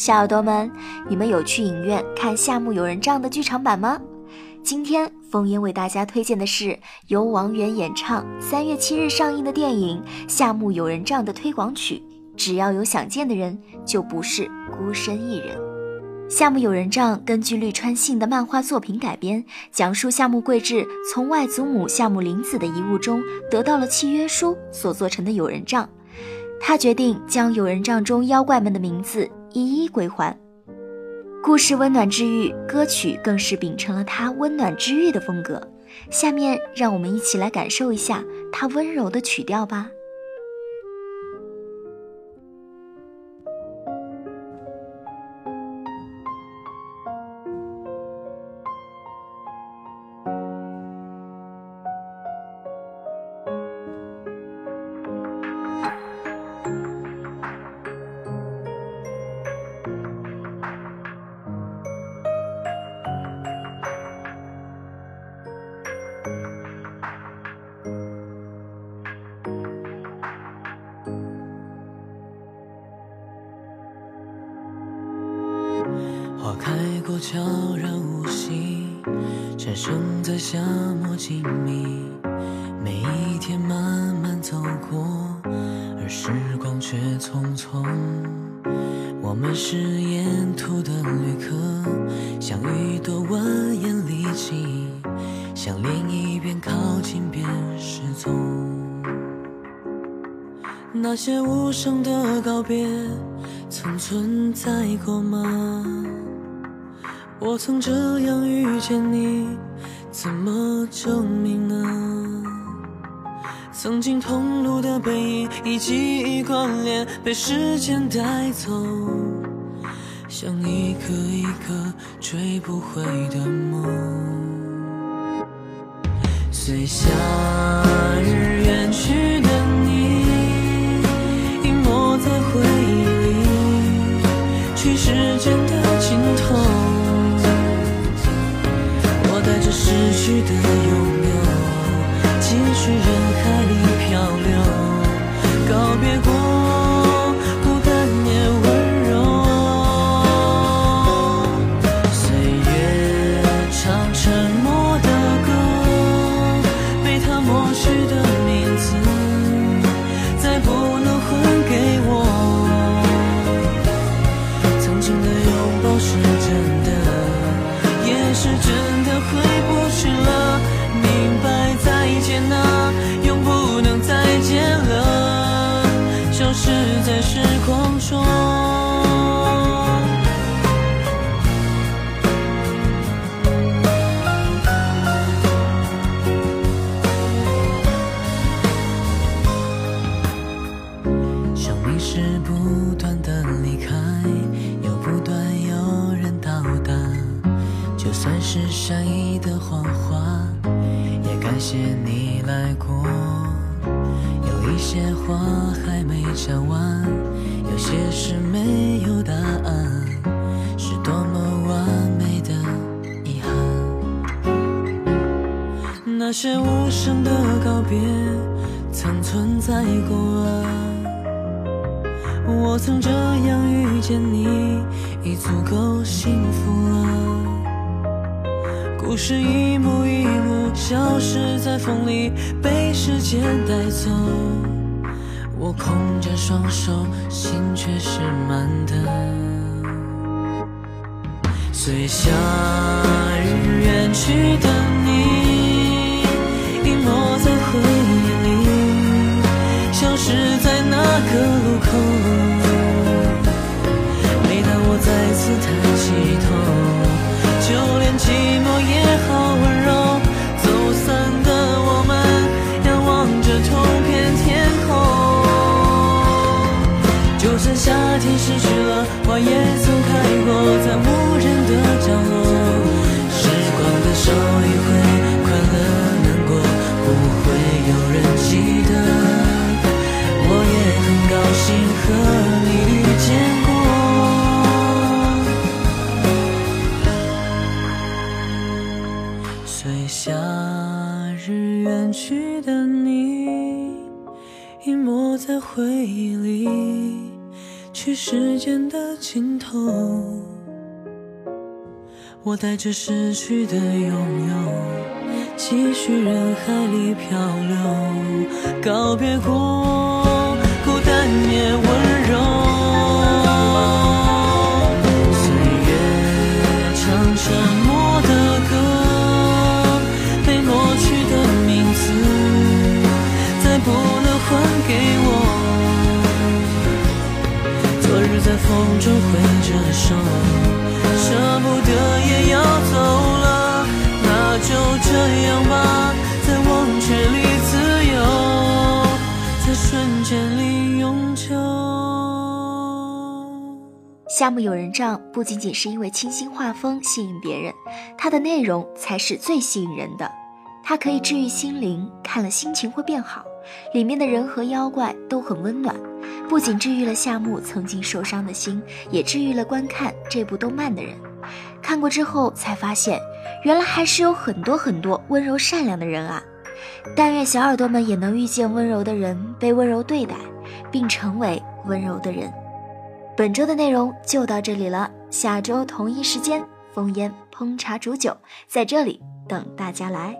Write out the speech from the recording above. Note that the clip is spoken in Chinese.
小耳朵们，你们有去影院看《夏目友人帐》的剧场版吗？今天风烟为大家推荐的是由王源演唱、三月七日上映的电影《夏目友人帐》的推广曲。只要有想见的人，就不是孤身一人。《夏目友人帐》根据绿川信的漫画作品改编，讲述夏目贵志从外祖母夏目林子的遗物中得到了契约书所做成的友人帐。他决定将友人帐中妖怪们的名字一一归还。故事温暖治愈，歌曲更是秉承了他温暖治愈的风格。下面让我们一起来感受一下他温柔的曲调吧。花开过，悄然无息，蝉声在夏末静谧。每一天慢慢走过，而时光却匆匆。我们是沿途的旅客，像一朵蜿蜒离奇，想另一边靠近便失踪。那些无声的告别，曾存在过吗？我曾这样遇见你，怎么证明呢？曾经同路的背影，以记忆关联，被时间带走，像一个一个追不回的梦。随夏日逝去的拥有，继续人海里漂流，告别过，孤单也温柔。岁月唱沉默的歌，被他抹去的名字，再不能还给我。曾经的拥抱是真的，也是真的回。去了，明白再见啊，永不能再见了，消失在时光中。生命是不断的离开，又不断有人到达，就算是善意谎话，也感谢你来过。有一些话还没讲完，有些事没有答案，是多么完美的遗憾。那些无声的告别，曾存在过啊。我曾这样遇见你，已足够幸福了。故事一幕一幕消失在风里，被时间带走。我空着双手，心却是满的。随夏日远去的去的你，隐没在回忆里，去时间的尽头。我带着失去的拥有，继续人海里漂流，告别过，孤单也温柔。日在风中挥着手，舍不得也要走了，那就这样吧，在忘却里自由，在瞬间里永久。夏目友人帐不仅仅是因为清新画风吸引别人，它的内容才是最吸引人的。它可以治愈心灵，看了心情会变好。里面的人和妖怪都很温暖，不仅治愈了夏目曾经受伤的心，也治愈了观看这部动漫的人。看过之后才发现，原来还是有很多很多温柔善良的人啊！但愿小耳朵们也能遇见温柔的人，被温柔对待，并成为温柔的人。本周的内容就到这里了，下周同一时间，风烟烹茶煮酒在这里等大家来。